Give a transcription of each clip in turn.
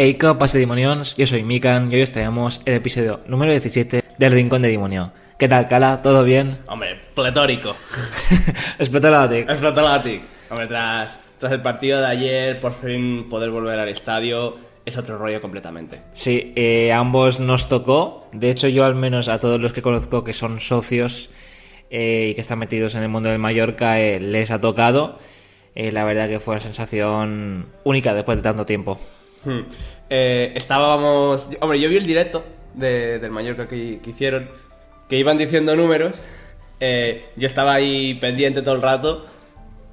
Hey, ¿qué pasa, Dimonions? Yo soy Mikan y hoy os traemos el episodio número 17 del Rincón de Dimonio. ¿Qué tal, Cala? ¿Todo bien? Hombre, pletórico. Explotalatic. Explotalatic. Hombre, tras, tras el partido de ayer, por fin poder volver al estadio es otro rollo completamente. Sí, eh, ambos nos tocó. De hecho, yo al menos a todos los que conozco que son socios eh, y que están metidos en el mundo del Mallorca eh, les ha tocado. Eh, la verdad que fue una sensación única después de tanto tiempo. Hmm. Eh, estábamos... Hombre, yo vi el directo de- del Mallorca que, hicieron, que iban diciendo números. Eh, yo estaba ahí pendiente todo el rato,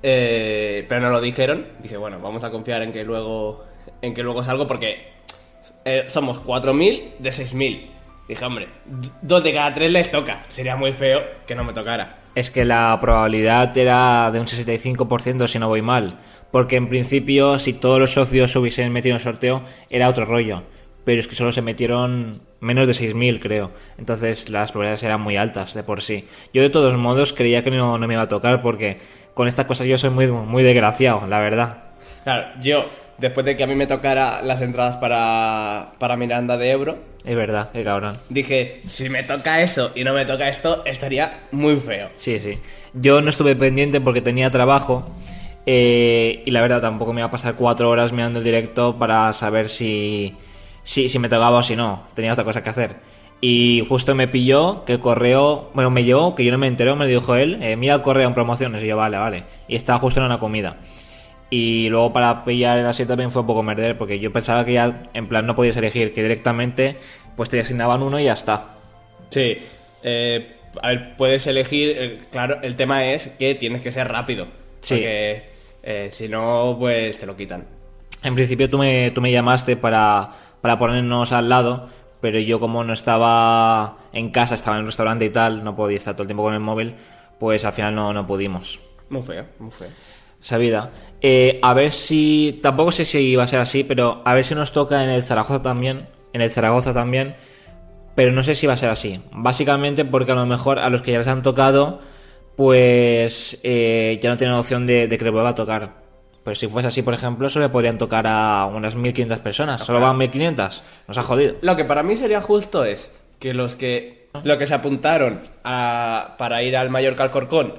eh, pero no lo dijeron. Dije, bueno, vamos a confiar en que luego, en que luego salgo porque eh, somos 4.000 de 6.000. Dije, hombre, dos de cada tres les toca. Sería muy feo que no me tocara. Es que la probabilidad era de un 65% si no voy mal. Porque en principio, si todos los socios se hubiesen metido en el sorteo, era otro rollo. Pero es que solo se metieron menos de 6.000, creo. Entonces las probabilidades eran muy altas de por sí. Yo de todos modos creía que no, no me iba a tocar porque con estas cosas yo soy muy, muy desgraciado, la verdad. Claro, yo, después de que a mí me tocara las entradas para, para Miranda de Ebro, Es verdad, qué cabrón. dije, si me toca eso y no me toca esto, estaría muy feo. Sí, sí. Yo no estuve pendiente porque tenía trabajo. Eh, y la verdad tampoco me iba a pasar cuatro horas mirando el directo para saber si, si, si me tocaba o si no. Tenía otra cosa que hacer. Y justo me pilló que el correo, bueno, me llegó, que yo no me enteré, me dijo él, eh, mira el correo en promociones. Y yo, vale, vale. Y estaba justo en una comida. Y luego para pillar el asiento también fue un poco merder, porque yo pensaba que ya, en plan, no podías elegir, que directamente pues te asignaban uno y ya está. Sí, eh, a ver, puedes elegir, eh, claro, el tema es que tienes que ser rápido. Sí. Porque eh, si no, pues te lo quitan. En principio tú me, tú me llamaste para, para ponernos al lado, pero yo como no estaba en casa, estaba en el restaurante y tal, no podía estar todo el tiempo con el móvil, pues al final no, no pudimos. Muy feo, muy feo. Sabida. Eh, a ver si. Tampoco sé si va a ser así, pero a ver si nos toca en el Zaragoza también. En el Zaragoza también. Pero no sé si va a ser así. Básicamente porque a lo mejor a los que ya les han tocado, pues eh, ya no tienen opción de, de que les vuelva a tocar. Pero si fuese así, por ejemplo, solo le podrían tocar a unas 1500 personas. Solo van 1500. Nos ha jodido. Lo que para mí sería justo es que los que, los que se apuntaron a- para ir al Mallorca Alcorcón,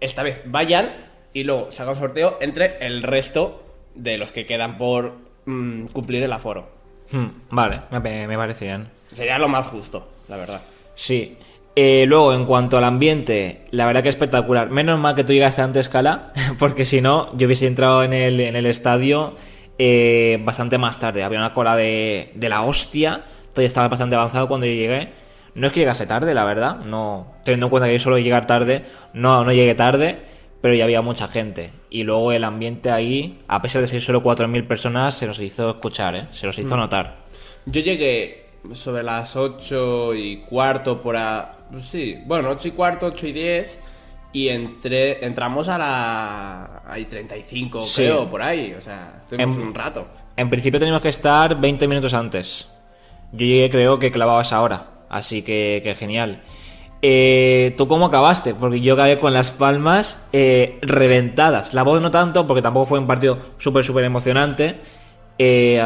esta vez vayan y luego se haga un sorteo entre el resto de los que quedan por mm, cumplir el aforo. Hmm, vale, me, me parece bien. Sería lo más justo, la verdad. Sí. Eh, luego, en cuanto al ambiente, la verdad que espectacular. Menos mal que tú llegaste antes, Cala, porque si no, yo hubiese entrado en el, en el estadio eh, bastante más tarde. Había una cola de, de la hostia. Todavía estaba bastante avanzado cuando yo llegué. No es que llegase tarde, la verdad. No, teniendo en cuenta que yo solo llegar tarde, no, no llegué tarde, pero ya había mucha gente. Y luego el ambiente ahí, a pesar de ser solo 4.000 personas, se nos hizo escuchar, ¿eh? se nos hizo notar. Yo llegué sobre las 8 y cuarto por a... Sí, bueno, 8 y cuarto, 8 y 10 y entré, entramos a la... Hay 35 Sí. creo, por ahí, o sea, estuvimos En- un rato. En principio teníamos que estar 20 minutos antes. Yo llegué, creo que clavaba esa hora. Así que, que genial. Eh, ¿Tú cómo acabaste? Porque yo acabé con las palmas eh, reventadas. La voz no tanto, porque tampoco fue un partido súper, súper emocionante. Eh,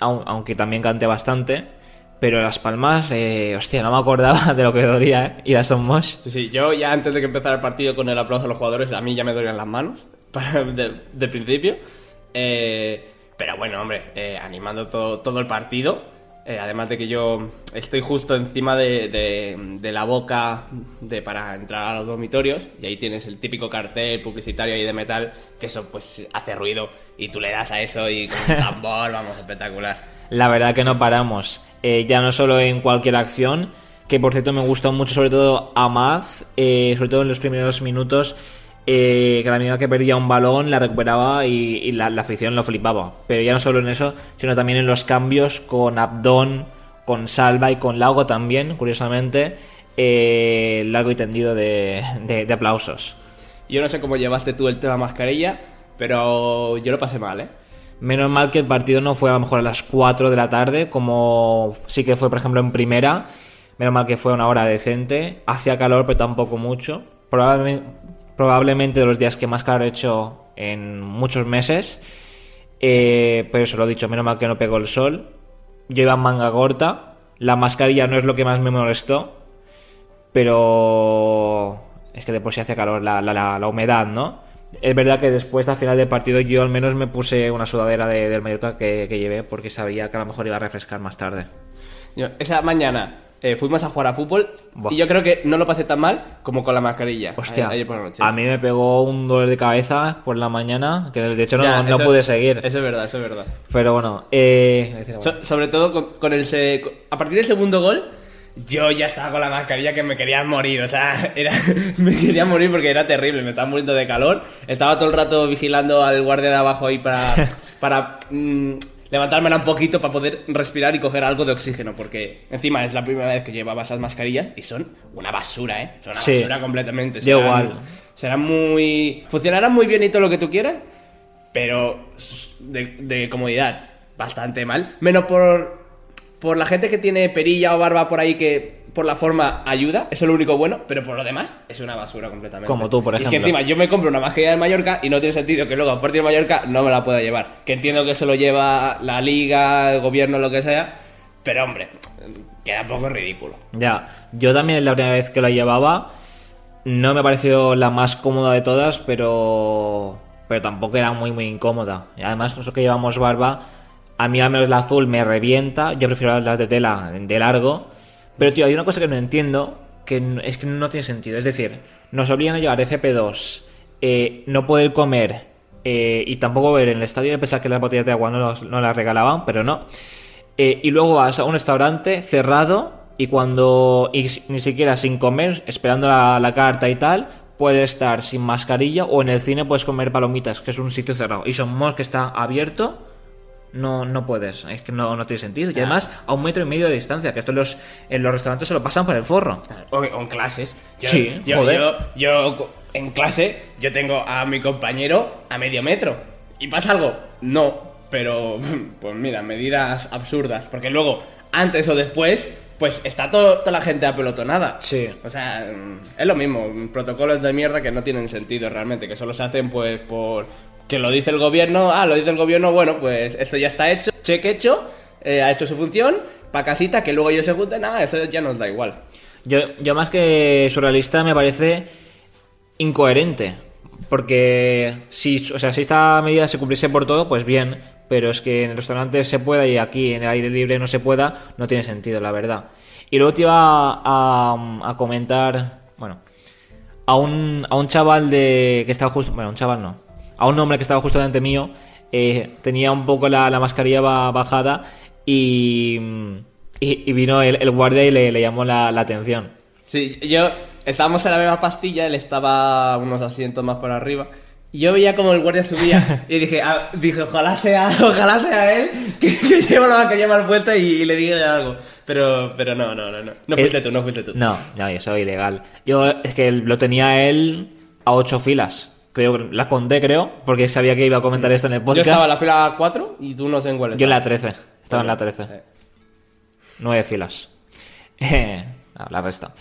aun- aunque también canté bastante. Pero las palmas, eh, hostia, no me acordaba de lo que dolía, ¿eh? Y las somos. Sí, sí, yo ya antes de que empezara el partido con el aplauso a los jugadores, a mí ya me dolían las manos, de, de principio. Eh, pero bueno, hombre, eh, animando todo, todo el partido. Eh, además de que yo estoy justo encima de, de- de la boca de, para entrar a los dormitorios y ahí tienes el típico cartel publicitario ahí de metal que eso pues hace ruido y tú le das a eso y con un tambor, vamos, espectacular. La verdad que no paramos. Eh, ya no solo en cualquier acción, que por cierto me gustó mucho, sobre todo Amaz, eh, sobre todo en los primeros minutos, eh, que la medida que perdía un balón la recuperaba y, la afición lo flipaba. Pero ya no solo en eso, sino también en los cambios con Abdón, con Salva y con Lago también, curiosamente, eh, largo y tendido de, de- de aplausos. Yo no sé cómo llevaste tú el tema mascarilla, pero yo lo pasé mal, ¿eh? Menos mal que el partido no fue a lo mejor a las 4 de la tarde, como sí que fue, por ejemplo, en primera. Menos mal que fue una hora decente. Hacía calor, pero tampoco mucho. Probablemente, de los días que más calor he hecho en muchos meses. Eh, pero eso lo he dicho, menos mal que no pegó el sol. Yo iba en manga corta. La mascarilla no es lo que más me molestó. Pero es que de por sí hace calor la humedad, ¿no? Es verdad que después, al final del partido, yo al menos me puse una sudadera de- del Mallorca que, que llevé porque sabía que a lo mejor iba a refrescar más tarde. Yo, esa mañana eh, fuimos a jugar a fútbol Buah. y yo creo que no lo pasé tan mal como con la mascarilla. Hostia, a- ayer por la noche. a mí me pegó un dolor de cabeza por la mañana que de hecho no, Ya, no pude seguir. Eso es verdad, eso es verdad. Pero bueno, eh... So- sobre todo con, con el a partir del segundo gol, yo ya estaba con la mascarilla que me quería morir. O sea, era, me quería morir porque era terrible, me estaba muriendo de calor. Estaba todo el rato vigilando al guardia de abajo ahí para, para mm, levantármela un poquito para poder respirar y coger algo de oxígeno. Porque encima es la primera vez que llevaba esas mascarillas y son una basura, ¿eh? Son una Sí. basura completamente. Serán- igual. Serán muy. Funcionarán muy bien y todo lo que tú quieras, pero de, de comodidad bastante mal. Menos por, por la gente que tiene perilla o barba por ahí que por la forma ayuda, eso es lo único bueno, pero por lo demás es una basura completamente. Como tú, por Y que ejemplo. encima yo me compro una mascarilla de Mallorca y no tiene sentido que luego a partir de Mallorca no me la pueda llevar. Que entiendo que eso lo lleva la liga, el gobierno, lo que sea, pero hombre, queda un poco ridículo. Ya, yo también la primera vez que la llevaba no me ha parecido la más cómoda de todas, pero pero tampoco era muy muy incómoda. Y además nosotros que llevamos barba, a mí al menos la azul me revienta, yo prefiero las de tela de largo. Pero tío, hay una cosa que no entiendo, que es que no tiene sentido. Es decir, nos obligan a llevar FP2, eh, no poder comer eh, y tampoco ver en el estadio. Yo pensaba que las botellas de agua no, los- no las regalaban, pero no. Eh, y luego vas a un restaurante cerrado y cuando y ni siquiera sin comer, esperando la, carta y tal, puedes estar sin mascarilla o en el cine puedes comer palomitas, que es un sitio cerrado. Y Somos que está abierto, no, no puedes. Es que no, no tiene sentido. Y además a un metro y medio de distancia, que esto en los, en los restaurantes se lo pasan por el forro. O, o en clases. Yo, Sí, yo, joder. yo, yo co- en clase yo tengo a mi compañero a medio metro. ¿Y pasa algo? No, pero pues mira, medidas absurdas. Porque luego, antes o después, pues está todo- toda la gente apelotonada. Sí. O sea, es lo mismo, protocolos de mierda que no tienen sentido realmente, que solo se hacen pues por que lo dice el gobierno, ah, lo dice el gobierno, bueno, pues esto ya está hecho, cheque hecho, eh, ha hecho su función, pa' casita, que luego ellos se junten, nada, eso ya nos da igual. Yo, yo más que surrealista me parece incoherente. Porque si, o sea, si esta medida se cumpliese por todo, pues bien. Pero es que en el restaurante se pueda y aquí en el aire libre no se pueda, no tiene sentido, la verdad. Y luego te iba a, a- a comentar, bueno, a un, a un chaval de que estaba justo, bueno, un chaval no, a un hombre que estaba justo delante mío, eh, tenía un poco la, la mascarilla ba- bajada y, y, y vino el, el guardia y le, le llamó la, la atención. Sí, yo estábamos en la misma pastilla, él estaba unos asientos más por arriba. Y yo veía como el guardia subía y dije, ah, dije, ojalá sea, ojalá sea él que, que lleva la que lleva vuelta y, y le diga algo. Pero, pero no, no, no, no. No fuiste El- tú, no fuiste tú. No, no, eso es ilegal. Yo es que lo tenía él a ocho filas. Creo la conté, creo, porque sabía que iba a comentar esto en el Yo podcast. estaba en la fila 4 y tú no sé en cuál Yo en la estabas. 13. Estaba en la 13. Sí. Nueve filas. No, la resta.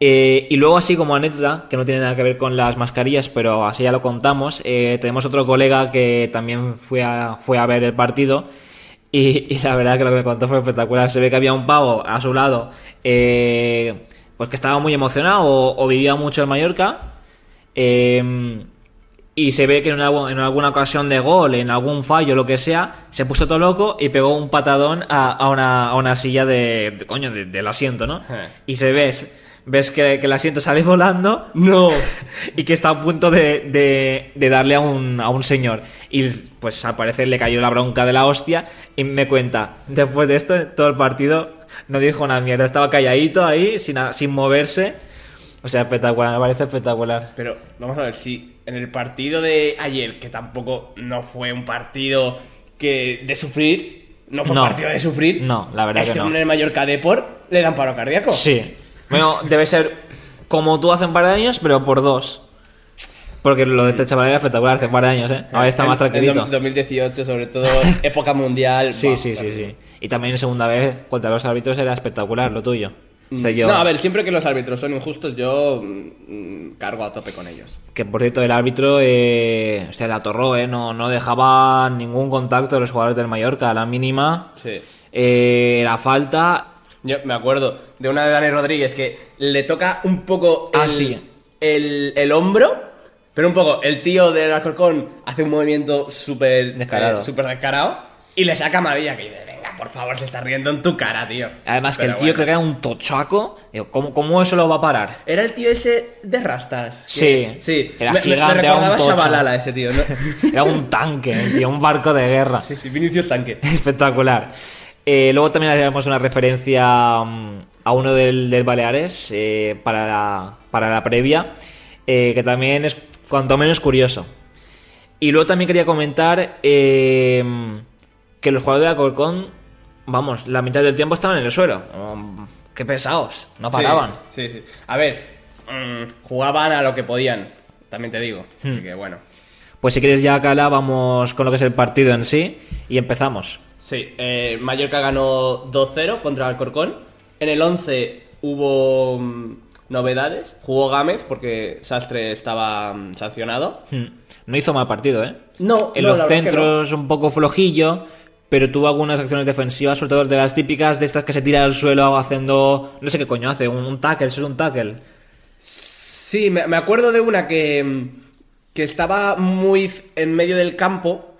Eh, y luego así como anécdota, que no tiene nada que ver con las mascarillas, pero así ya lo contamos, eh, tenemos otro colega que también fue a, fue a ver el partido y, y la verdad que lo que me contó fue espectacular. Se ve que había un pavo a su lado, eh, pues que estaba muy emocionado o, o vivía mucho en Mallorca. eh, y se ve que en, algu- en alguna ocasión de gol, en algún fallo, lo que sea, se puso todo loco y pegó un patadón a, a una, a una silla de, de- coño, de- del asiento, ¿no? Eh. Y se ves, ves que, que el asiento sale volando, no, y que está a punto de, de- de darle a un, a un señor. Y pues al parecer le cayó la bronca de la hostia y me cuenta, después de esto, todo el partido no dijo una mierda, estaba calladito ahí, sin, sin moverse. O sea, espectacular, me parece espectacular. Pero vamos a ver si en el partido de ayer, que tampoco no fue un partido que de sufrir, no fue No. un partido de sufrir. No, la verdad este que no. hombre en Mallorca Deport le dan paro cardíaco. Sí. Bueno, debe ser como tú hace un par de años, pero por dos. Porque lo de este chaval era espectacular hace un par de años, ¿eh? Ahora está más tranquilito. En 2018, sobre todo, época mundial. Sí, bah, sí, sí, sí. Y también en segunda vez contra los árbitros era espectacular lo tuyo. O sea, yo- No, a ver, siempre que los árbitros son injustos, yo mm, cargo a tope con ellos. Que por cierto, el árbitro eh, hostia, la atorró, ¿eh? No, no dejaba ningún contacto de los jugadores del Mallorca. A la mínima, Sí. eh, la falta. Yo me acuerdo de una de Dani Rodríguez que le toca un poco el, Ah, sí. el, el hombro, pero un poco el tío del Alcorcón hace un movimiento súper Descarado. eh, súper descarado y le saca amarilla que dice, por favor, se está riendo en tu cara, tío. Además, que el tío bueno. creo que era un tochaco. ¿cómo, ¿Cómo eso lo va a parar? Era el tío ese de rastas. que- Sí. sí. Era me, me- me gigante, era un recordaba a tocho. Shabalala ese tío, ¿no? Era un tanque, tío, un barco de guerra. sí, sí, Vinicius Tanque. Espectacular. Eh, luego también haremos una referencia mm, a uno del, del Baleares eh, para, la, para la previa, eh, que también es cuanto menos curioso. Y luego también quería comentar eh, que los jugadores de Alcorcón, vamos, la mitad del tiempo estaban en el suelo. Mm, qué pesados, no paraban. Sí, sí. sí. A ver, mm, jugaban a lo que podían, también te digo. Hmm. Así que bueno. Pues si quieres ya, Cala, vamos con lo que es el partido en sí y empezamos. Sí, eh, Mallorca ganó 2-0 contra Alcorcón. En el 11 hubo mm, novedades. Jugó Gámez porque Sastre estaba sancionado. Hmm. No hizo mal partido, ¿eh? No, En no, los centros un poco flojillo, pero tuvo algunas acciones defensivas, sobre todo de las típicas de estas que se tira al suelo haciendo, no sé qué coño hace, un, un tackle, eso es un tackle. Sí, me, me acuerdo de una que, que estaba muy en medio del campo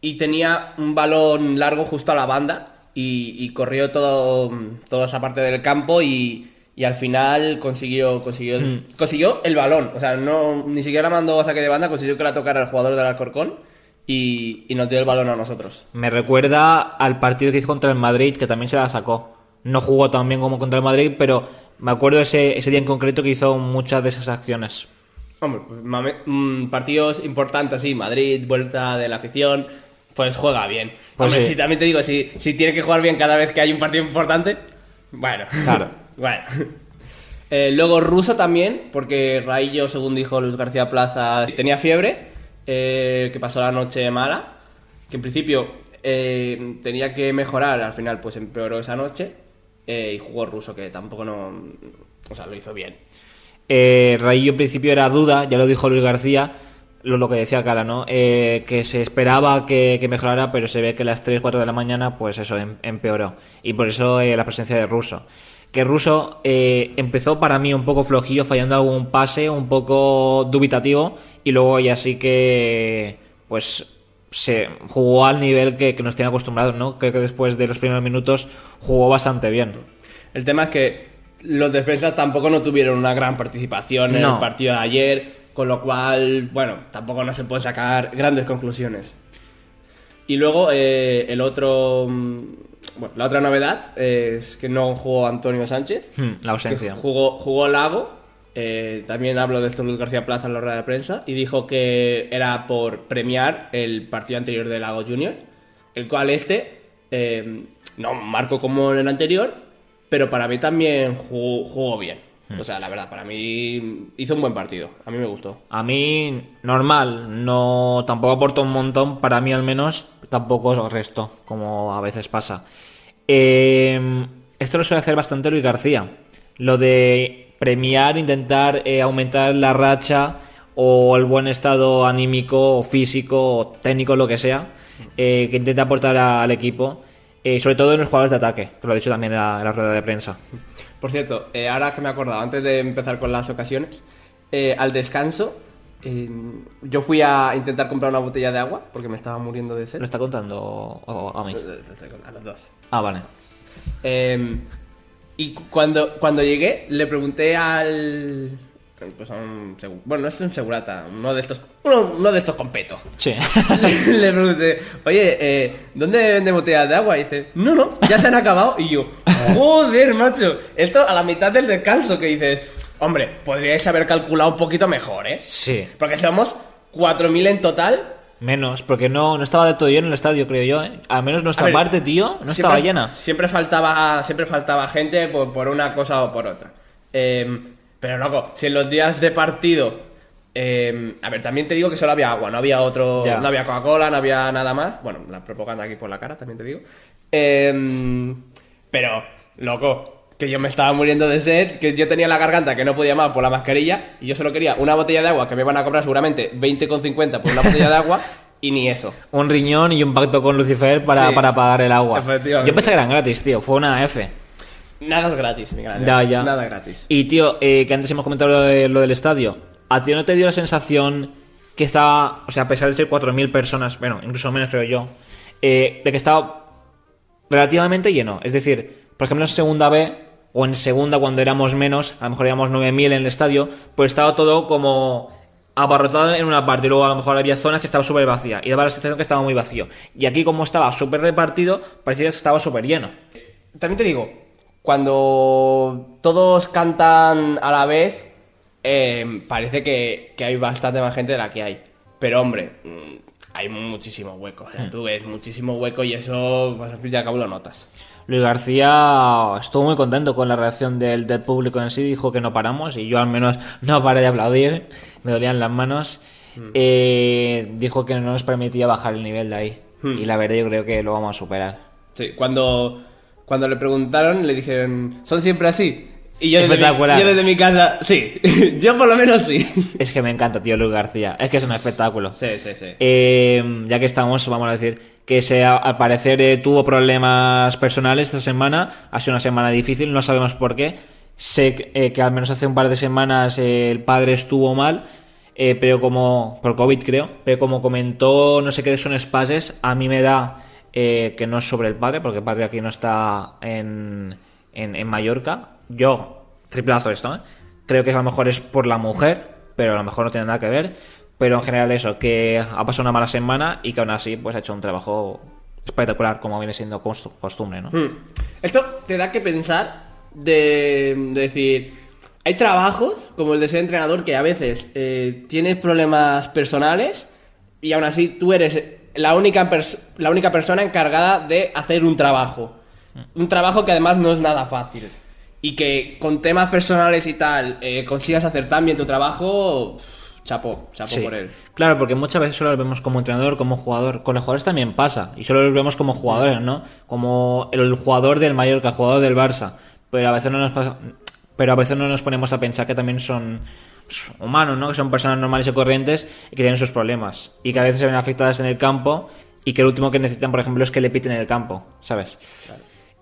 y tenía un balón largo justo a la banda y, y corrió todo, toda esa parte del campo y, y al final consiguió consiguió, consiguió el balón. O sea, no ni siquiera la mandó a saque de banda, consiguió que la tocara el jugador del Alcorcón y, y nos dio el balón a nosotros. Me recuerda al partido que hizo contra el Madrid, que también se la sacó. No jugó tan bien como contra el Madrid, pero me acuerdo ese, ese día en concreto que hizo muchas de esas acciones. Hombre, pues, mame- mm, partidos importantes así, Madrid, vuelta de la afición, pues juega bien. Pues Hombre, sí. si también te digo, si, si tiene que jugar bien cada vez que hay un partido importante, bueno. Claro. bueno. Eh, luego ruso también, porque Raillo, según dijo Luis García Plaza, tenía fiebre, eh, que pasó la noche mala, que en principio eh, tenía que mejorar, al final pues empeoró esa noche, eh, y jugó ruso, que tampoco no... O sea, lo hizo bien. Eh, Raillo en principio era duda, ya lo dijo Luis García, lo, lo que decía Cala, ¿no? Que se esperaba que, que mejorara, pero se ve que a las 3, 4 de la mañana, pues eso, em- empeoró. Y por eso la presencia de Russo. Que Russo eh, empezó para mí un poco flojillo, fallando algún pase, un poco dubitativo, y luego ya sí que, pues, se jugó al nivel que, que nos tiene acostumbrados, ¿no? Creo que después de los primeros minutos jugó bastante bien. El tema es que los defensas tampoco no tuvieron una gran participación en No. el partido de ayer, con lo cual, bueno, tampoco no se puede sacar grandes conclusiones. Y luego eh, el otro, mm, bueno, la otra novedad es que no jugó Antonio Sánchez, Hmm, la ausencia. jugó, jugó Lago. eh, también habló de esto Luis García Plaza en la rueda de prensa y dijo que era por premiar el partido anterior de Lago Junior, el cual este eh, no marcó como en el anterior, pero para mí también jugó, jugó bien. O sea, la verdad, para mí hizo un buen partido. A mí me gustó. A mí, normal, no tampoco aportó un montón, para mí al menos, tampoco resto, como a veces pasa. Eh, esto lo suele hacer bastante Luis García. Lo de premiar, intentar eh, aumentar la racha o el buen estado anímico o físico o técnico, lo que sea, eh, que intenta aportar a- al equipo, eh, sobre todo en los jugadores de ataque, que lo he dicho también en la, la rueda de prensa. Por cierto, ahora que me he acordado, antes de empezar con las ocasiones, al descanso, eh, yo fui a intentar comprar una botella de agua porque me estaba muriendo de sed. ¿Lo está contando o- a mí? A los dos. Ah, vale. Eh, y cu- cuando, cuando llegué, le pregunté al. Pues a un Bueno, no es un segurata, uno de estos. Uno, uno de estos con peto. Sí. le, le pregunté, oye, eh, ¿dónde vende botellas de agua? Y dice, no, no, ya se han acabado. Y yo, joder, macho. Esto a la mitad del descanso que dices, hombre, podríais haber calculado un poquito mejor, ¿eh? sí. Porque somos 4.000 en total. Menos, porque no, no estaba de todo lleno el estadio, creo yo. ¿eh? Al menos nuestra ver, parte, tío, no siempre- estaba llena. Siempre faltaba, siempre faltaba gente por, por una cosa o por otra. Eh, pero loco, si en los días de partido. eh, a ver, también te digo que solo había agua, no había otro. Ya. No había Coca-Cola, no había nada más. Bueno, la propaganda aquí por la cara, también te digo. Eh, pero, loco, que yo me estaba muriendo de sed, que yo tenía la garganta que no podía más por la mascarilla, y yo solo quería una botella de agua que me van a cobrar seguramente 20,50 por una botella de agua, y ni eso. Un riñón y un pacto con Lucifer para, Sí. para pagar el agua. Yo pensé que eran gratis, tío. Fue una F. Nada es gratis, Miguel Ángel. Ya, ya. Nada gratis. Y tío, eh, que antes hemos comentado lo, de- lo del estadio. ¿A ti no te dio la sensación que estaba, o sea, a pesar de ser 4.000 personas, bueno, incluso menos creo yo, eh, de que estaba relativamente lleno? Es decir, por ejemplo, en segunda B o en segunda cuando éramos menos, a lo mejor éramos 9.000 en el estadio, pues estaba todo como abarrotado en una parte y luego a lo mejor había zonas que estaba súper vacía y daba la sensación que estaba muy vacío. Y aquí como estaba súper repartido, parecía que estaba súper lleno. También te digo, cuando todos cantan a la vez, eh, parece que, que hay bastante más gente de la que hay. Pero hombre, mm, hay muchísimo hueco. O sea, tú ves muchísimo hueco y eso, pues al fin y al cabo lo notas. Luis García estuvo muy contento con la reacción del, del público en sí, dijo que no paramos y yo al menos no paré de aplaudir, me dolían las manos. Eh, dijo que no nos permitía bajar el nivel de ahí Hmm. y la verdad yo creo que lo vamos a superar. Sí, cuando, cuando le preguntaron, le dijeron, ¿son siempre así? Y yo desde, mi, yo desde mi casa, sí. yo por lo menos sí. Es que me encanta, tío, Luis García, es que es un espectáculo. Sí, sí, sí. Eh, ya que estamos, vamos a decir que se, al parecer eh, tuvo problemas personales esta semana. Ha sido una semana difícil, no sabemos por qué. Sé que, eh, que al menos hace un par de semanas el padre estuvo mal, pero como por COVID creo, pero como comentó no sé qué son espases, a mí me da que no es sobre el padre, porque el padre aquí no está en, en, en Mallorca. Yo triplazo esto, ¿eh? creo que a lo mejor es por la mujer, pero a lo mejor no tiene nada que ver. Pero en general eso, que ha pasado una mala semana y que aún así pues ha hecho un trabajo espectacular, como viene siendo costu- costumbre, ¿no? Hmm. Esto te da que pensar de, de decir, hay trabajos como el de ser entrenador que a veces eh, tienes problemas personales y aún así tú eres la única, la única persona encargada de hacer un trabajo. Un trabajo que además no es nada fácil. Y que con temas personales y tal eh, consigas hacer tan bien tu trabajo, pff, chapo, chapo Sí. por él. Claro, porque muchas veces solo lo vemos como entrenador, como jugador. Con los jugadores también pasa. Y solo los vemos como jugadores, ¿no? Como el jugador del Mallorca, el jugador del Barça. Pero a veces no nos pasa- pero a veces no nos ponemos a pensar que también son humanos, ¿no? Que son personas normales y corrientes y que tienen sus problemas. Y que a veces se ven afectadas en el campo y que lo último que necesitan, por ejemplo, es que le piten en el campo, ¿sabes?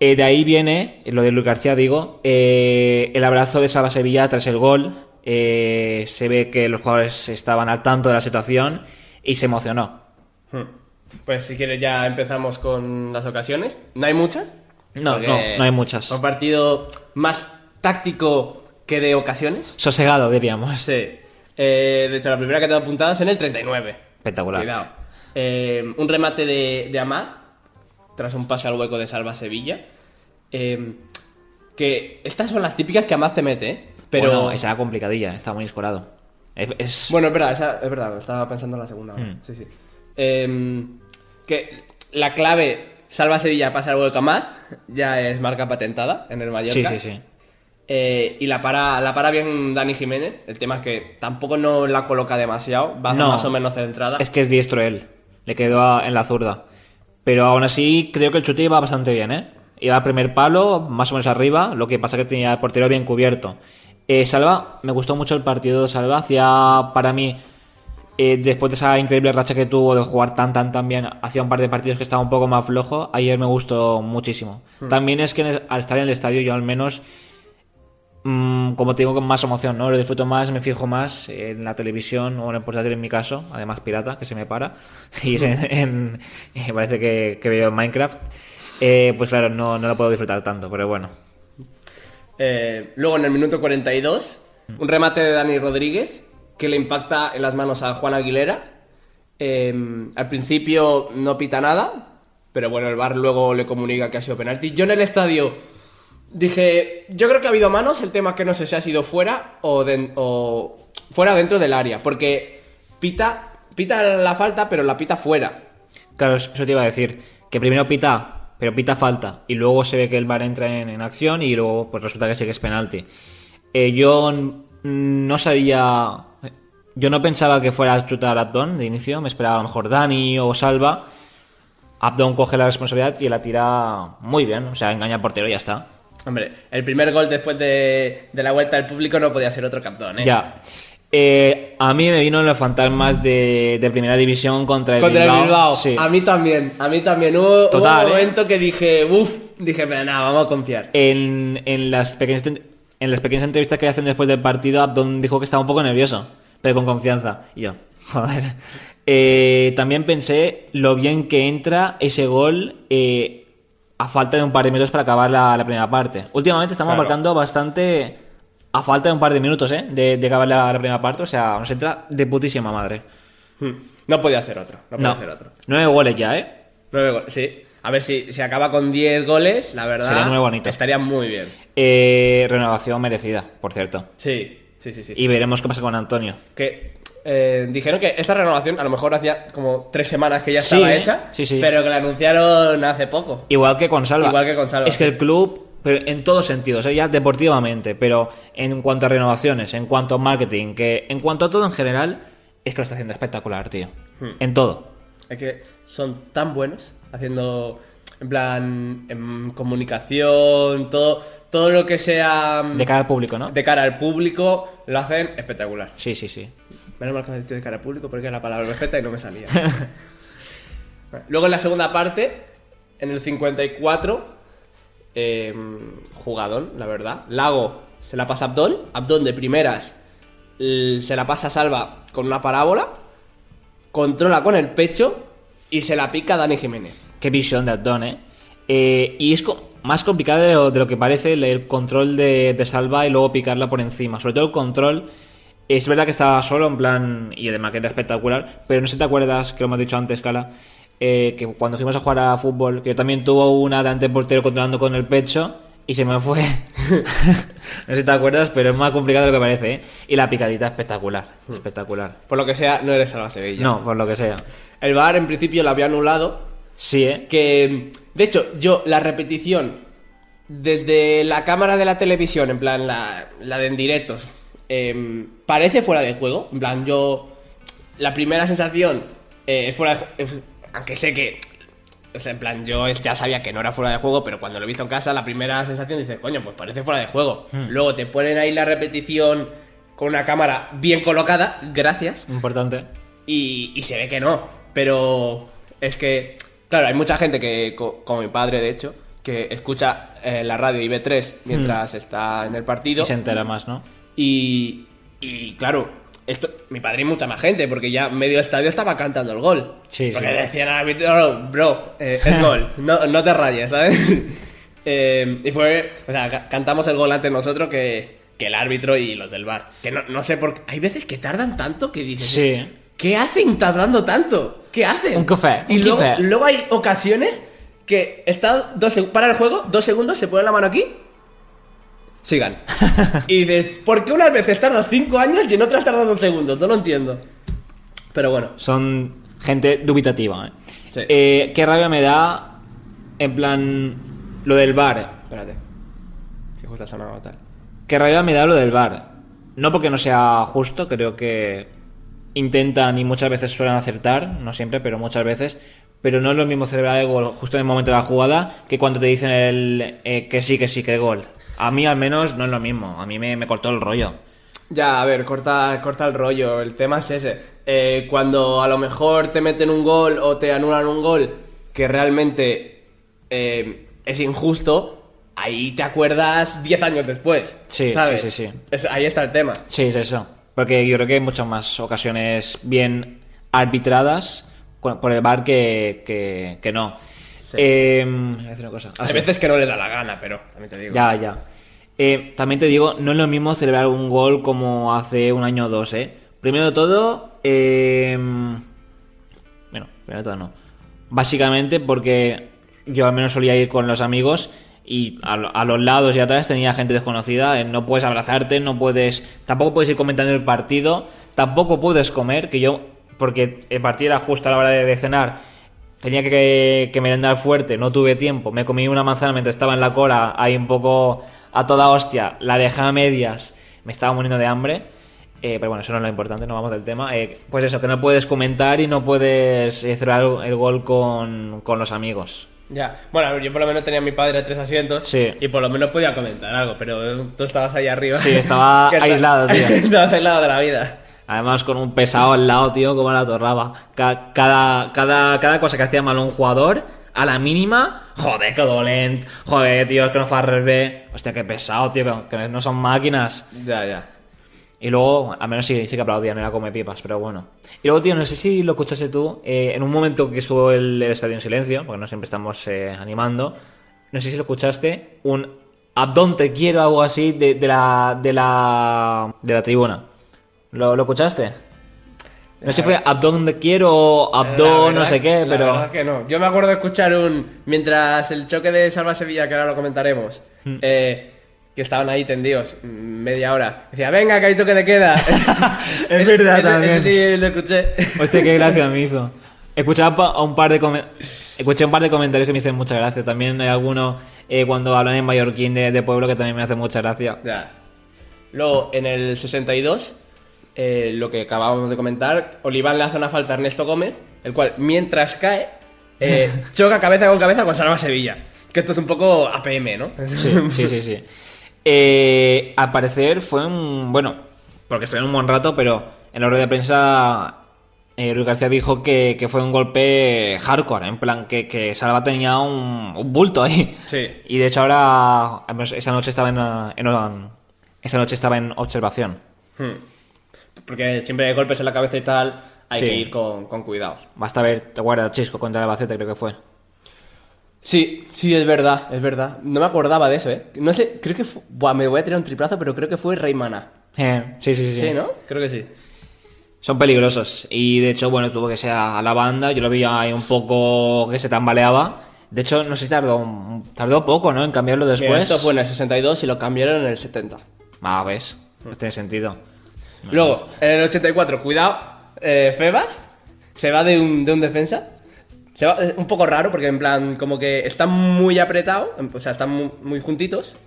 Eh, de ahí viene, lo de Luis García, digo, eh, el abrazo de Salva Sevilla tras el gol. Eh, se ve que los jugadores estaban al tanto de la situación y se emocionó. Hmm. Pues si quieres ya empezamos con las ocasiones. ¿No hay muchas? No, Porque no, no hay muchas. Un partido más táctico que de ocasiones. Sosegado, diríamos. Sí. Eh, de hecho, la primera que te he apuntado es en el 39. Espectacular. Cuidado. Eh, un remate de, de Amad tras un pase al hueco de Salva Sevilla. Eh, que estas son las típicas que Amad te mete, ¿eh? Pero Bueno, esa era complicadilla, está muy escorado. Es, es- Bueno, es verdad, esa- es verdad, estaba pensando en la segunda. Hmm. Sí, sí. Em, que la clave salva Sevilla, pasa algo de Camaz, ya es marca patentada en el Mallorca. sí, sí, sí. Eh, y la para, la para bien Dani Jiménez. El tema es que tampoco no la coloca demasiado, va No. más o menos centrada. Es que es diestro él. Le quedó a- en la zurda. Pero aún así, creo que el chute iba bastante bien, ¿eh? Iba al primer palo, más o menos arriba. Lo que pasa que tenía el portero bien cubierto. Eh, Salva, me gustó mucho el partido de Salva. Hacía, para mí, eh, después de esa increíble racha que tuvo de jugar tan, tan, tan bien, hacía un par de partidos que estaba un poco más flojo. Ayer me gustó muchísimo. También es que el- al estar en el estadio, yo al menos Mm, como te digo, con más emoción, ¿no? Lo disfruto más, me fijo más en la televisión o en el portátil en mi caso, además pirata, que se me para, y es en, en- eh, parece que, que veo Minecraft. Eh, pues claro, no, no lo puedo disfrutar tanto, pero bueno. Eh, luego en el minuto 42, un remate de Dani Rodríguez que le impacta en las manos a Juan Aguilera. Eh, al principio no pita nada, pero bueno, el VAR luego le comunica que ha sido penalti. Yo en el estadio dije, yo creo que ha habido manos, el tema que no sé si ha sido fuera o, den- o fuera dentro del área, porque pita, pita la falta, pero la pita fuera. Claro, eso te iba a decir, que primero pita, pero pita falta, y luego se ve que el VAR entra en, acción y luego pues resulta que sí que es penalti. Eh, yo no sabía, yo no pensaba que fuera a chutar Abdon de inicio, me esperaba mejor Dani o Salva. Abdon coge la responsabilidad y la tira muy bien, o sea, engaña al portero y ya está. Hombre, el primer gol después de, de la vuelta del público no podía ser otro captón, ¿eh? Ya. Eh, a mí me vino los fantasmas de, de primera división contra el Contra Bilbao. el Bilbao. Sí. A mí también, a mí también. Hubo, Total, hubo un ¿eh? momento que dije, uff, dije, pero nada, vamos a confiar. En, en las pequeñas, en las pequeñas entrevistas que le hacen después del partido, Abdón dijo que estaba un poco nervioso, pero con confianza. Y yo, joder. Eh, también pensé lo bien que entra ese gol a falta de un par de minutos para acabar la, la primera parte. Últimamente estamos Claro. marcando bastante a falta de un par de minutos ¿eh? de, de acabar la, la primera parte. O sea, nos entra de putísima madre. Hmm. No podía ser otro, no podía No, ser otro. nueve goles ya, ¿eh? Nueve goles, sí. A ver si, si acaba con 10 goles, la verdad. Sería muy bonito. Estaría muy bien. Eh, Renovación merecida, por cierto. Sí, sí, sí, sí. Y veremos qué pasa con Antonio. que eh, dijeron que esta renovación a lo mejor hacía como tres semanas que ya estaba hecha, Sí, sí. pero que la anunciaron hace poco. Igual que con Salva. Igual que con Salva, Es que el club, pero en todos sentidos, ¿eh? ya deportivamente, pero en cuanto a renovaciones, en cuanto a marketing, que en cuanto a todo en general, es que lo está haciendo espectacular, tío. Hmm. En todo. Es que son tan buenos haciendo, en plan, en comunicación, todo, todo lo que sea mm, De cara al público, ¿no? de cara al público, lo hacen espectacular. Sí, sí, sí. Menos mal que me he dicho de cara al público porque era la palabra perfecta y no me salía. Luego en la segunda parte, en el 54, eh, jugadón, la verdad. Lago se la pasa a Abdón, Abdón de primeras se la pasa a Salva con una parábola, controla con el pecho y se la pica a Dani Jiménez. Qué visión de Abdón, ¿eh? Y es co- más complicado de lo, de lo que parece el, el control de, de Salva y luego picarla por encima. Sobre todo el control. Es verdad que estaba solo, en plan. Y además que era espectacular. Pero no sé si te acuerdas, que lo hemos dicho antes, Cala. eh, que cuando fuimos a jugar a fútbol, que también tuvo una de ante portero controlando con el pecho. Y se me fue. no sé si te acuerdas, pero es más complicado de lo que parece, ¿eh? Y la picadita espectacular. Espectacular. Por lo que sea, no eres Salva Sevilla. No, por lo que sea. El VAR en principio lo había anulado, Sí, ¿eh? que de hecho yo la repetición desde la cámara de la televisión en plan la, la de en directos em, parece fuera de juego en plan yo la primera sensación eh, es fuera de es- aunque sé que o sea, en plan yo ya sabía que no era fuera de juego pero cuando lo he visto en casa la primera sensación dice coño pues parece fuera de juego luego te ponen ahí la repetición con una cámara bien colocada gracias Importante. y, y se ve que no. Pero es que, claro, hay mucha gente que, co- como mi padre de hecho, que escucha eh, la radio IB3 mientras está en el partido. Y se entera más, ¿no? Y, y, claro, esto, mi padre y mucha más gente, porque ya medio estadio estaba cantando el gol. Sí, porque sí. decían al árbitro, "No, bro, eh, es gol, no, no te rayes, ¿sabes? Eh, y fue, o sea, ca- cantamos el gol antes nosotros que, que el árbitro y los del bar. Que no, no sé por qué. Hay veces que tardan tanto que dices, Sí. ¿qué hacen tardando tanto? ¿Qué hacen? Un café, Y un luego, café. luego hay ocasiones que está dos para el juego, dos segundos, se pone la mano aquí. Sigan. y dices, ¿por qué unas veces tarda cinco años y en otras tarda dos segundos? No lo entiendo. Pero bueno. Son gente dubitativa, ¿eh? Sí. Eh, qué rabia me da, en plan, lo del bar. Espérate. Si justo ha sonado tal. Qué rabia me da lo del bar. No porque no sea justo, creo que intentan y muchas veces suelen acertar, no siempre, pero muchas veces. Pero no es lo mismo celebrar el gol justo en el momento de la jugada que cuando te dicen el, eh, que sí, que sí, que gol. A mí al menos no es lo mismo, a mí me, me cortó el rollo. Ya, a ver, corta, corta el rollo. El tema es ese. Eh, cuando a lo mejor te meten un gol o te anulan un gol que realmente eh, es injusto, ahí te acuerdas 10 años después. Sí, ¿sabes? sí, sí, sí. Es- ahí está el tema. Sí, es eso. Porque yo creo que hay muchas más ocasiones bien arbitradas por el bar que, que, que no. Eh, a decir una cosa. Ah, Hay sí. veces que no les da la gana, pero también te digo. Ya, ya. Eh, también te digo, no es lo mismo celebrar un gol como hace un año o dos, ¿eh? Primero de todo, eh, bueno, primero de todo no. Básicamente porque yo al menos solía ir con los amigos y a, a los lados y atrás tenía gente desconocida, eh, no puedes abrazarte, no puedes, tampoco puedes ir comentando el partido, tampoco puedes comer, que yo, porque el partido era justo a la hora de, cenar, tenía que, merendar fuerte, no tuve tiempo, me comí una manzana mientras estaba en la cola, ahí un poco a toda hostia, la dejé a medias, me estaba muriendo de hambre. eh, pero bueno, eso no es lo importante, no vamos del tema. Eh, pues eso, que no puedes comentar y no puedes eh, celebrar el gol con, con los amigos. Ya, bueno, yo por lo menos tenía a mi padre tres asientos Sí. y por lo menos podía comentar algo, pero tú estabas ahí arriba. Sí, estaba aislado, tío. estabas aislado de la vida. Además, con un pesado al lado, tío, como la torraba. Ca- Cada, cada, cada cosa que hacía mal un jugador, a la mínima, joder, qué dolent. Joder, tío, es que no fa res bé. Hostia, qué pesado, tío, que no son máquinas. Ya, ya. Y luego, al menos sí, sí que aplaudían, era come pipas, pero bueno. Y luego, tío, no sé si lo escuchaste tú, eh, en un momento que estuvo el, el estadio en silencio, porque no siempre estamos eh, animando, no sé si lo escuchaste, un Abdón te quiero, algo así, de, de la, de la, de la tribuna. ¿Lo, lo escuchaste? No sé si fue Abdón te quiero o La Abdón, no sé qué, la pero... verdad es que no. Yo me acuerdo de escuchar un. Mientras el choque de Salva Sevilla, que ahora lo comentaremos, Hmm. eh, que estaban ahí tendidos mm, media hora. Decía, venga, que hay toque de queda. Es verdad también. ese sí, lo escuché. Hostia, qué gracia me hizo. Escuchaba a un par de Escuché un par de comentarios que me hicieron mucha gracia. También hay algunos eh, cuando hablan en mallorquín de, de pueblo que también me hace mucha gracia. Ya. Luego, en el 62, eh, lo que acabábamos de comentar, Oliván le hace una falta a Ernesto Gómez, el cual, mientras cae, eh, choca cabeza con cabeza con Salva Sevilla. Que esto es un poco APM, ¿no? Sí, sí, sí, sí. Eh, al parecer fue un... Bueno, porque estuvieron un buen rato, pero en la rueda de prensa eh, Luis García dijo que, que fue un golpe hardcore, en plan que, que Salva tenía un, un bulto ahí. Sí. Y de hecho ahora, esa noche estaba en, en- esa noche estaba en observación. Hmm. Porque siempre hay golpes en la cabeza y tal, hay Sí. que ir con, con cuidado. Basta ver, te guarda Chisco contra el Albacete, creo que fue. Sí, sí, es verdad, es verdad. No me acordaba de eso, ¿eh? No sé, creo que fue... Buah, me voy a tirar un triplazo, pero creo que fue Reymana. Eh, sí, sí, sí, Sí, ¿no? Creo que sí. Son peligrosos. Y de hecho, bueno, tuvo que ser a la banda. Yo lo vi ahí un poco que se tambaleaba. De hecho, no sé si tardó, tardó poco, ¿no? En cambiarlo Mira, después. esto fue en el 62 y lo cambiaron en el 70. Ah, ves. No tiene sentido. Luego, en el 84, cuidado, eh, Febas se va de un, de un defensa. Se va es un poco raro porque en plan, como que está muy apretado, o sea, están muy, muy juntitos.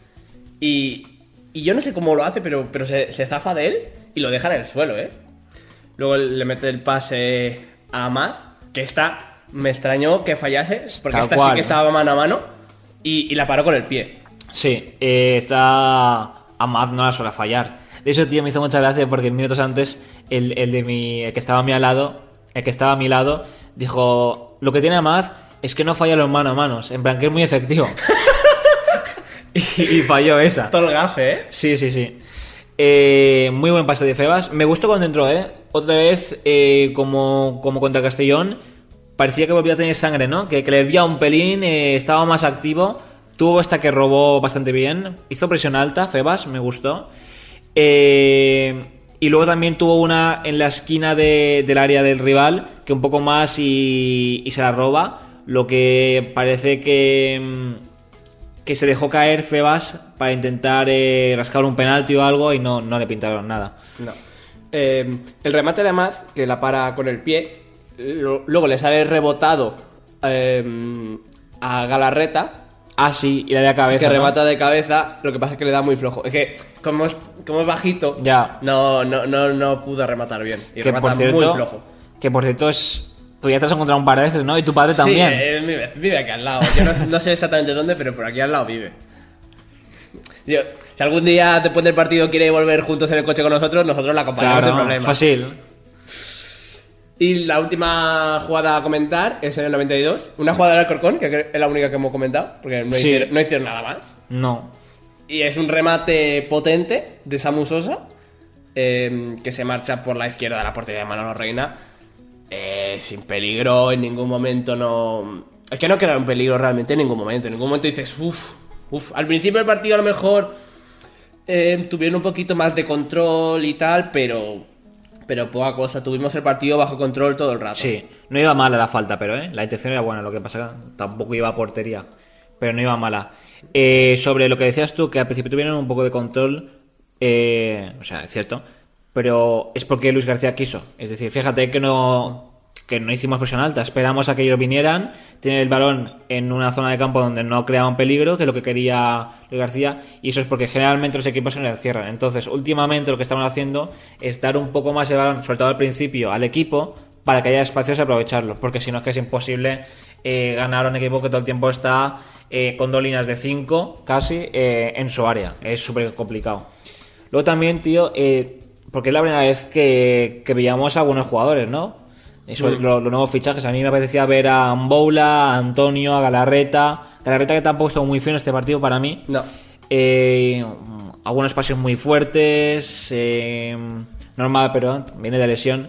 Y, y yo no sé cómo lo hace, pero, pero se, se zafa de él y lo deja en el suelo, ¿eh? Luego le mete el pase a Amaz, que esta me extrañó que fallase, porque esta sí que estaba mano a mano y, y la paró con el pie. Sí, eh, está. Amaz no la suele fallar. De hecho, tío, me hizo mucha gracia porque minutos antes, el, el de mi. El que estaba a mi lado. El que estaba a mi lado, dijo. Lo que tiene Amaz es que no falla los mano a manos. En plan, que es muy efectivo. y, y falló esa. Todo el gafe, ¿eh? Sí, sí, sí. Eh, muy buen pase de Febas. Me gustó cuando entró, ¿eh? Otra vez, eh, como, como contra Castellón, parecía que volvía a tener sangre, ¿no? Que, que le hervía un pelín, eh, estaba más activo. Tuvo esta que robó bastante bien. Hizo presión alta, Febas, me gustó. Eh, y luego también tuvo una en la esquina de- del área del rival, que un poco más y, se la roba. Lo que parece que, mm, que se dejó caer Febas para intentar eh, rascar un penalti o algo y no, no le pintaron nada. Eh, el remate de que la para con el pie, luego le sale rebotado eh, a Galarreta, Ah, sí, y la de cabeza. que ¿no? remata de cabeza, lo que pasa es que le da muy flojo. Es que, como es, como es bajito, Ya. no, no, no, no pudo rematar bien. Y Que remata por cierto, muy flojo. que por cierto es. Tú ya te has encontrado un par de veces, ¿no? Y tu padre también. Sí, eh, vive, vive aquí al lado. Yo no, no sé exactamente dónde, pero por aquí al lado vive. Yo, si algún día después del partido quiere volver juntos en el coche con nosotros, nosotros la acompañamos sin claro, problema. fácil. Y la última jugada a comentar es en el 92. Una jugada del Alcorcón, que es la única que hemos comentado, porque no, Sí. hicieron, no hicieron nada más. No. Y es un remate potente de Samu Sosa, eh, que se marcha por la izquierda de la portería de Manolo Reina. eh, sin peligro, en ningún momento no... Es que no queda un peligro realmente en ningún momento. En ningún momento dices, uff, uff. Al principio del partido a lo mejor eh, tuvieron un poquito más de control y tal, pero... Pero poca cosa, tuvimos el partido bajo control todo el rato. Sí, no iba mala la falta, pero ¿eh? la intención era buena. Lo que pasa tampoco iba a portería, pero no iba mala. Eh, sobre lo que decías tú, que al principio tuvieron un poco de control, eh, o sea, es cierto, pero es porque Luis García quiso. Es decir, fíjate que no, que no hicimos presión alta, esperamos a que ellos vinieran, tienen el balón en una zona de campo donde no creaban peligro, que es lo que quería Luis García, y eso es porque generalmente los equipos se les cierran. Entonces, últimamente lo que estamos haciendo es dar un poco más el balón, sobre todo al principio, al equipo, para que haya espacios y aprovecharlo, porque si no es que es imposible eh, ganar a un equipo que todo el tiempo está eh, con dos líneas de 5 casi eh, en su área. Es súper complicado. Luego también, tío, eh, porque es la primera vez que, que veíamos a algunos jugadores, ¿no? Mm. lo- los nuevos fichajes. A mí me apetecía ver a Mboula, a Antonio, a Galarreta. Galarreta que tampoco estuvo muy feo en este partido para mí. No. Eh, algunos pases muy fuertes. eh, normal, pero viene de lesión.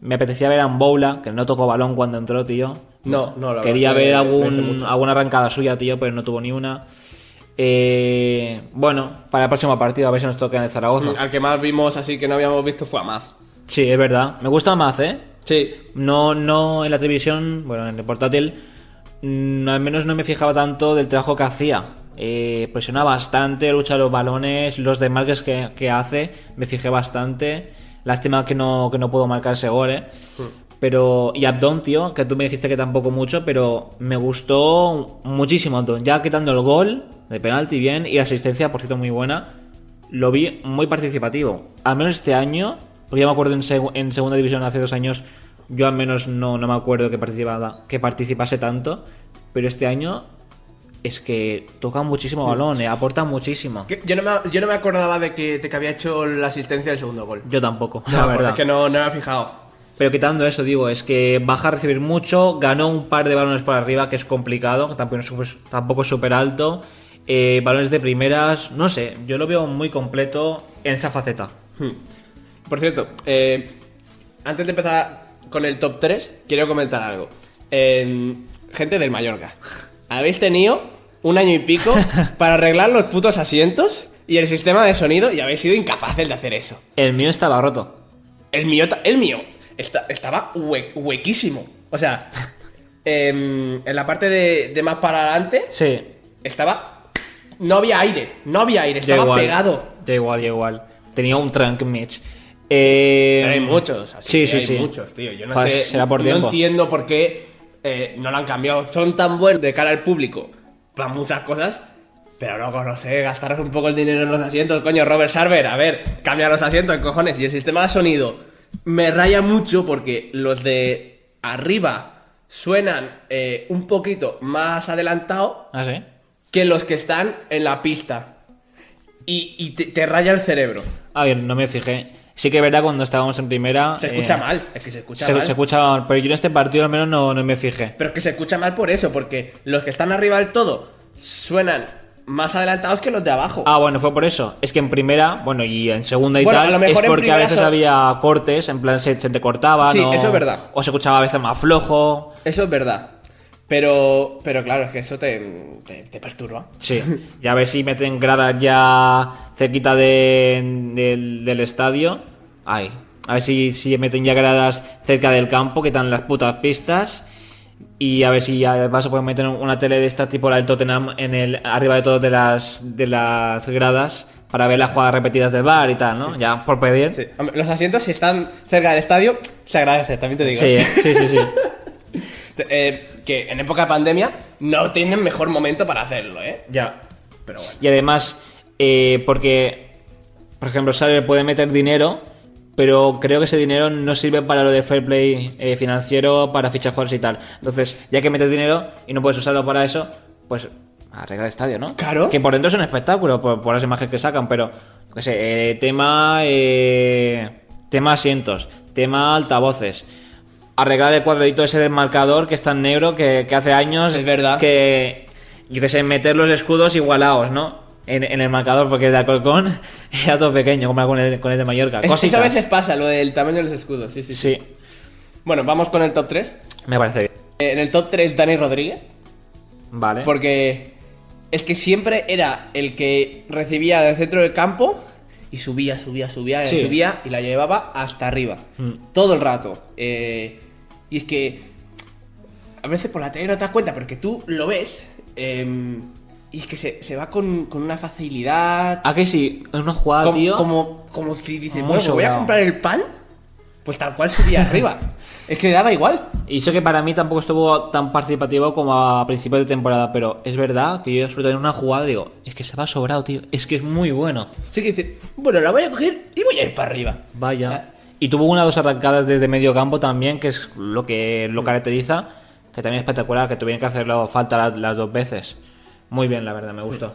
Me apetecía ver a Mboula, que no tocó balón cuando entró, tío. No, no, la Quería que ver algún, alguna arrancada suya, tío, pero no tuvo ni una. Eh, bueno, para el próximo partido, a ver si nos toca en el Zaragoza. Al que más vimos así que no habíamos visto fue a Maz. Sí, es verdad. Me gusta más, ¿eh? Sí. No, no en la televisión, bueno, en el portátil, mm, al menos no me fijaba tanto del trabajo que hacía. Eh, presiona bastante, lucha los balones, los desmarques que, que hace, me fijé bastante. Lástima que no, que no puedo marcar ese gol, ¿eh? Pero, y Abdon, tío, que tú me dijiste que tampoco mucho, pero me gustó muchísimo Abdon. Ya quitando el gol de penalti bien y la asistencia, por cierto, muy buena, lo vi muy participativo. Al menos este año, porque yo me acuerdo en, seg- en segunda división hace dos años, yo al menos no, no me acuerdo que, participaba, que participase tanto, pero este año es que toca muchísimo balón, eh, aporta muchísimo. Yo no, me, yo no me acordaba de que, de que había hecho la asistencia del segundo gol. Yo tampoco, No, la verdad. Es que no, no me he fijado. Pero quitando eso, digo, es que baja a recibir mucho, ganó un par de balones por arriba, que es complicado, tampoco es súper alto. eh, balones de primeras, no sé, yo lo veo muy completo en esa faceta. Hmm. Por cierto, eh, antes de empezar con el top 3, quiero comentar algo. Eh, gente del Mallorca, habéis tenido un año y pico para arreglar los putos asientos y el sistema de sonido y habéis sido incapaces de hacer eso. El mío estaba roto. El mío, el mío esta- estaba hue- huequísimo. O sea, em, en la parte de, de más para adelante Sí, estaba... No había aire, no había aire, ya estaba igual. pegado. Ya igual, ya igual. Tenía un trunk match. Eh, Pero hay muchos, así sí, que sí, hay sí. muchos, tío. Yo no Joder, sé, será por no tiempo. entiendo por qué eh, no lo han cambiado. Son tan buenos de cara al público para muchas cosas, pero luego, no sé, gastaros un poco el dinero en los asientos. Coño, Robert Sarver, a ver, cambia los asientos, cojones. Y el sistema de sonido me raya mucho porque los de arriba suenan eh, un poquito más adelantado Ah, sí. que los que están en la pista. Y, y te, te raya el cerebro. A ver, no me fijé. Sí que es verdad cuando estábamos en primera. Se eh, escucha mal, es que se escucha Se, mal. se escucha mal, pero yo en este partido al menos no, no me fijé. Pero es que se escucha mal por eso, porque los que están arriba del todo suenan más adelantados que los de abajo. Ah, bueno, fue por eso. Es que en primera, bueno, y en segunda y Bueno, a lo tal, mejor es porque a veces so- había cortes, en plan se, se te cortaba, Sí, ¿no? eso es verdad. O se escuchaba a veces más flojo. Eso es verdad. Pero, pero claro, es que eso te, te, te perturba. Sí, y a ver si meten gradas ya cerquita de- del, del estadio. Ay, a ver si, si meten ya gradas cerca del campo, que están las putas pistas. Y a ver si además se pueden meter una tele de esta tipo la del Tottenham en el arriba de todas de las de las gradas para ver las jugadas repetidas del bar y tal, ¿no? Ya por pedir. Sí. Los asientos, si están cerca del estadio, se agradece, también te digo. Sí, sí, sí, sí. Eh, que en época de pandemia no tienen mejor momento para hacerlo, ¿eh? Ya. Pero bueno. Y además, eh, porque, por ejemplo, Sabe puede meter dinero, pero creo que ese dinero no sirve para lo de fair play eh, financiero, para fichar jugadores y tal. Entonces, ya que metes dinero y no puedes usarlo para eso, pues arregla el estadio, ¿no? Claro. Que por dentro es un espectáculo, por, por las imágenes que sacan, pero, no sé, eh, tema, eh, tema asientos, tema altavoces. Arreglar el cuadradito ese del marcador que está en negro, que, que hace años Es verdad. que, yo que sé, meter los escudos igualados, ¿no? En, en el marcador, porque el de Alcorcón era todo pequeño, como con el, con el de Mallorca. Es- eso a veces pasa, lo del tamaño de los escudos, sí, sí, sí. Sí, Bueno, vamos con el top 3. me parece bien. En el top 3, Dani Rodríguez. Vale. Porque es que siempre era el que recibía del centro del campo y subía, subía, subía, Sí. subía y la llevaba hasta arriba. Mm. Todo el rato. Eh, y es que a veces por la tele no te das cuenta, porque tú lo ves eh, y es que se, se va con, con una facilidad. ¿A que sí? Es una jugada, como, tío. como, como si dices, bueno, me voy a comprar el pan, pues tal cual subía arriba. Es que le daba igual. Y eso que para mí tampoco estuvo tan participativo como a principios de temporada, pero es verdad que yo sobre todo en una jugada digo, es que se va sobrado, tío. Es que es muy bueno. Así que dice, bueno, la voy a coger y voy a ir para arriba. Vaya. Y tuvo una o dos arrancadas desde medio campo también, que es lo que lo caracteriza. que también es espectacular, que tuvieron que hacerlo falta las, las dos veces. Muy bien, la verdad, me gustó.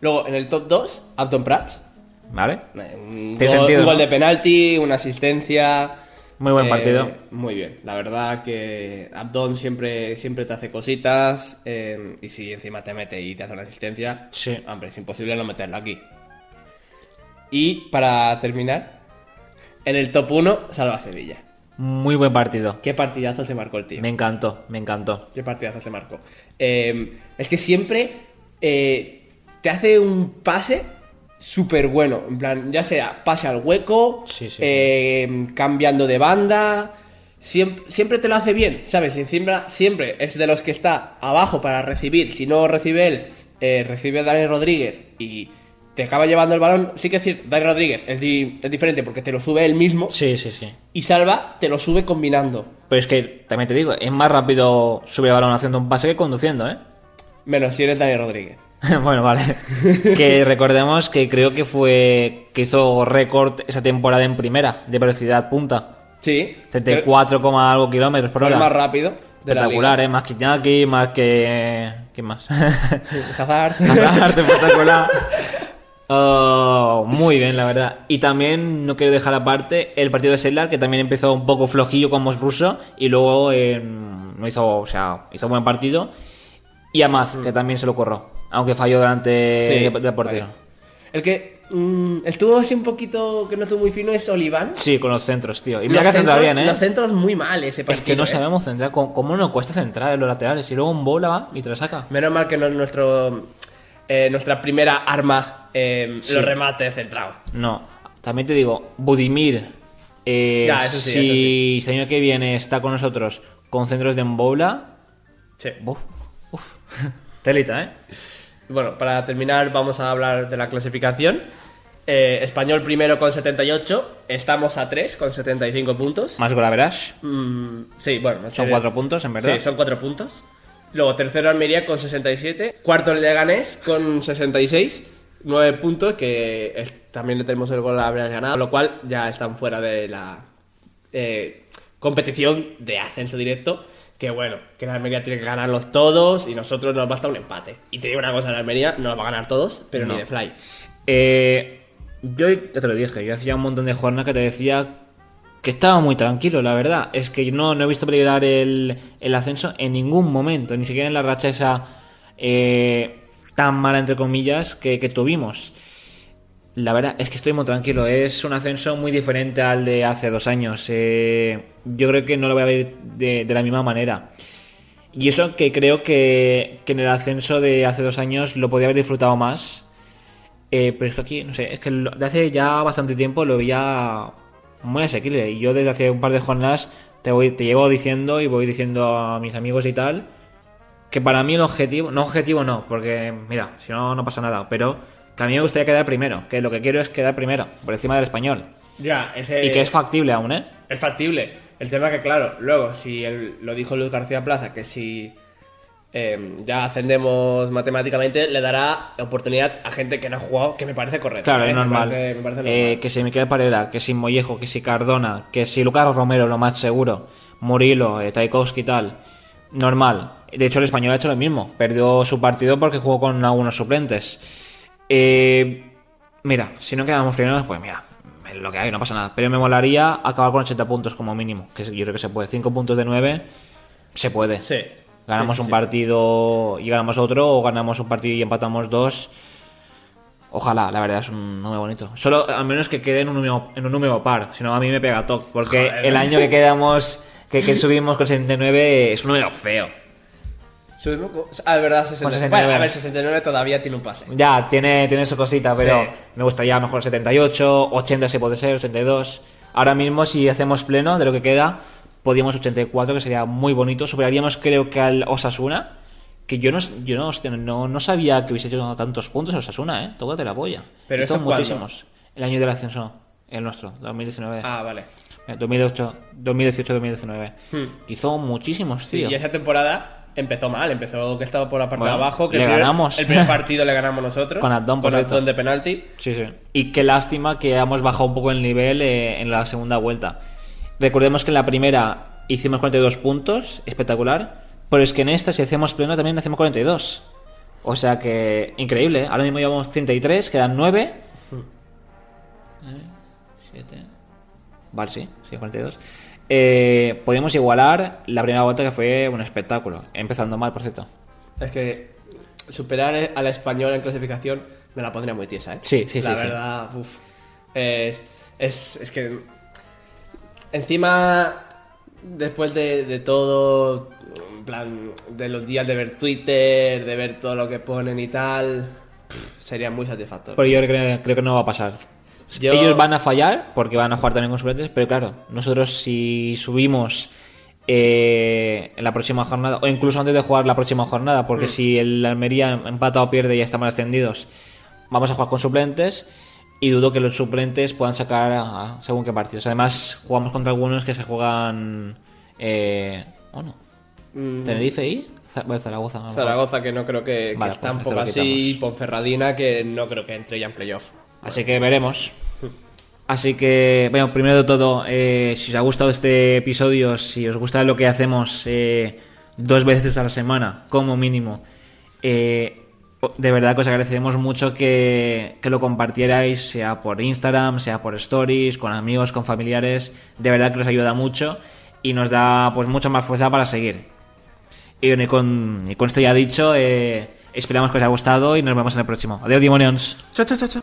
Luego, en el top 2, Upton Prats. ¿Vale? Eh, Un, Tiene gol, sentido, un gol ¿no? de penalti, una asistencia. Muy buen Eh, partido. Muy bien. La verdad que Abdon siempre, siempre te hace cositas. eh, y si encima te mete y te hace una asistencia, Sí. hombre, es imposible no meterla aquí. Y para terminar, en el top 1, Salva Sevilla. Muy buen partido. Qué partidazo se marcó el tío. Me encantó, me encantó. Qué partidazo se marcó. Eh, es que siempre eh, te hace un pase súper bueno. En plan, ya sea pase al hueco, Sí, sí, eh, cambiando de banda. Siempre, siempre te lo hace bien, ¿sabes? Encima siempre es de los que está abajo para recibir. Si no recibe él, eh, recibe Dani Rodríguez y te acaba llevando el balón. Sí que es decir, Dani Rodríguez es, di- es diferente porque te lo sube él mismo. Sí, sí, sí. Y Salva te lo sube combinando. Pero es que también te digo, es más rápido subir el balón haciendo un pase que conduciendo, ¿eh? Menos si eres Dani Rodríguez. bueno, vale. que recordemos que creo que fue que hizo récord esa temporada en primera de velocidad punta. Sí. 34, coma algo kilómetros por el hora. más rápido. De Espectacular. ¿eh? Más que Iñaki, más que... ¿Quién más? Hazard. Hazard, espectacular. Oh, muy bien, la verdad. Y también no quiero dejar aparte el partido de Sellar, que también empezó un poco flojillo con Mos Russo y luego eh, no hizo, o sea, hizo buen partido. Y Amaz, que también se lo corrió, aunque falló delante Sí, de, de portero. vale. El que mm, estuvo así un poquito que no estuvo muy fino es Oliván. Sí, con los centros, tío. Y mira Los que centros- bien, ¿eh? Los centros muy mal ese Es partido. que no ¿eh? sabemos centrar. ¿Cómo, cómo nos cuesta centrar en los laterales? Y luego un bola va y te la saca. Menos mal que no es nuestro, eh, nuestra primera arma eh, Sí. los remates centrados. No. También te digo, Budimir, eh, Ya, eso sí, si eso sí. el año que viene está con nosotros con centros de embola, Sí. uf, uf. telita, ¿eh? Bueno, para terminar vamos a hablar de la clasificación. Eh, Español primero con 78, estamos a 3 con 75 puntos. Más golaverash, Mm, sí, bueno. son sería- cuatro puntos, en verdad. Sí, son cuatro puntos. Luego tercero Almería con 67. Cuarto el Leganés con 66. Nueve puntos que es- también le tenemos el gol a haber ganado. Lo cual ya están fuera de la eh, competición de ascenso directo. Que bueno, que la Almería tiene que ganarlos todos y nosotros nos basta un empate. Y te digo una cosa, la Almería no los va a ganar todos, pero No. ni de fly. Eh, yo ya te lo dije, yo hacía un montón de jornadas que te decía que estaba muy tranquilo, la verdad. Es que no, no he visto peligrar el, el ascenso en ningún momento, ni siquiera en la racha esa eh, tan mala, entre comillas, que, tuvimos. La verdad es que estoy muy tranquilo. Es un ascenso muy diferente al de hace dos años. Eh, yo creo que no lo voy a ver de, de la misma manera. Y eso que creo que, que en el ascenso de hace dos años lo podía haber disfrutado más. Eh, pero es que aquí, no sé, es que de hace ya bastante tiempo lo veía muy asequible. Y yo desde hace un par de jornadas te, voy, te llevo diciendo y voy diciendo a mis amigos y tal que para mí el objetivo, no objetivo no, porque mira, si no, no pasa nada, pero que a mí me gustaría quedar primero, que lo que quiero es quedar primero, por encima del español. Ya, ese Y que es factible aún, ¿eh? Es factible. El tema que, claro, luego, si el- lo dijo Luis García Plaza, que si eh, ya ascendemos matemáticamente, le dará oportunidad a gente que no ha jugado, que me parece correcto. Claro, ¿eh? es Me normal. parece- me parece Eh, normal. que si Miquel Parera, que si Mollejo, que si Cardona, que si Lucas Romero, lo más seguro, Murilo, eh, Tchaikovsky y tal, normal. De hecho, el español ha hecho lo mismo. Perdió su partido porque jugó con algunos suplentes. Eh, mira, si no quedamos primeros, pues mira, es lo que hay, no pasa nada. Pero me molaría acabar con 80 puntos como mínimo, que yo creo que se puede. 5 puntos de 9, se puede. Sí. Ganamos Sí, sí, un partido y ganamos otro, o ganamos un partido y empatamos dos. Ojalá, la verdad es un número bonito. Solo al menos que quede en un número, en un número par, si no a mí me pega toque. Porque Joder. el año que quedamos, que, que subimos con 69 es un número feo. Subimos con- Ah, verdad, 69. 69. Bueno, a ver, 69 todavía tiene un pase. Ya, tiene, tiene su cosita, pero Sí. me gustaría mejor 78, 80 si puede ser, 82. Ahora mismo, si hacemos pleno de lo que queda, podríamos 84, que sería muy bonito. Superaríamos, creo que al Osasuna, que yo no, yo no, hostia, no, no sabía que hubiese hecho tantos puntos Osasuna, ¿eh? Tócate la polla. ¿Pero cuándo? muchísimos. El año del ascenso, el nuestro, 2019. Ah, vale. 2008, 2018-2019. Hmm. Hizo muchísimos, Sí, tío. y esa temporada empezó mal, empezó que estaba por la parte Bueno, de abajo, que le el primer, ganamos. el primer partido le ganamos nosotros. Con Abdón, con. Abdón de penalti. Sí, sí. Y qué lástima que hemos bajado un poco el nivel eh, en la segunda vuelta. Recordemos que en la primera hicimos 42 puntos, espectacular, Pero es que en esta, si hacemos pleno, también hacemos 42. O sea que, increíble. ¿eh? Ahora mismo llevamos 33, quedan 9. 7. Vale, sí, sí, 42. Eh, podemos igualar la primera vuelta que fue un espectáculo. Empezando mal, por cierto. Es que superar a la española en clasificación me la pondría muy tiesa, ¿eh? Sí, sí, La sí, sí. verdad, uf. Es, es, es que. Encima, después de, de todo, en plan, de los días de ver Twitter, de ver todo lo que ponen y tal, sería muy satisfactorio. Pero yo creo, creo que no va a pasar. Yo- Ellos van a fallar porque van a jugar también con suplentes, pero claro, nosotros si subimos eh, en la próxima jornada, o incluso antes de jugar la próxima jornada, porque si el Almería empata o pierde y ya estamos ascendidos, vamos a jugar con suplentes y dudo que los suplentes puedan sacar a- según qué partidos. Además, jugamos contra algunos que se juegan... Eh, ¿O no? Mm, Tenerife y bueno, Zaragoza. a. Zaragoza, que no creo que, que Vale, pues un esto poco lo así, Ponferradina, que no creo que entre ya en playoff. Así que veremos. Así que, bueno, primero de todo, eh, si os ha gustado este episodio, si os gusta lo que hacemos eh, dos veces a la semana, como mínimo, eh, de verdad que os agradecemos mucho que, que lo compartierais, sea por Instagram, sea por stories, con amigos, con familiares. De verdad que nos ayuda mucho y nos da pues mucha más fuerza para seguir. Y, con, esto ya dicho, esperamos que os haya gustado y nos vemos en el próximo. Adiós, demonios. Chao, chao, chao.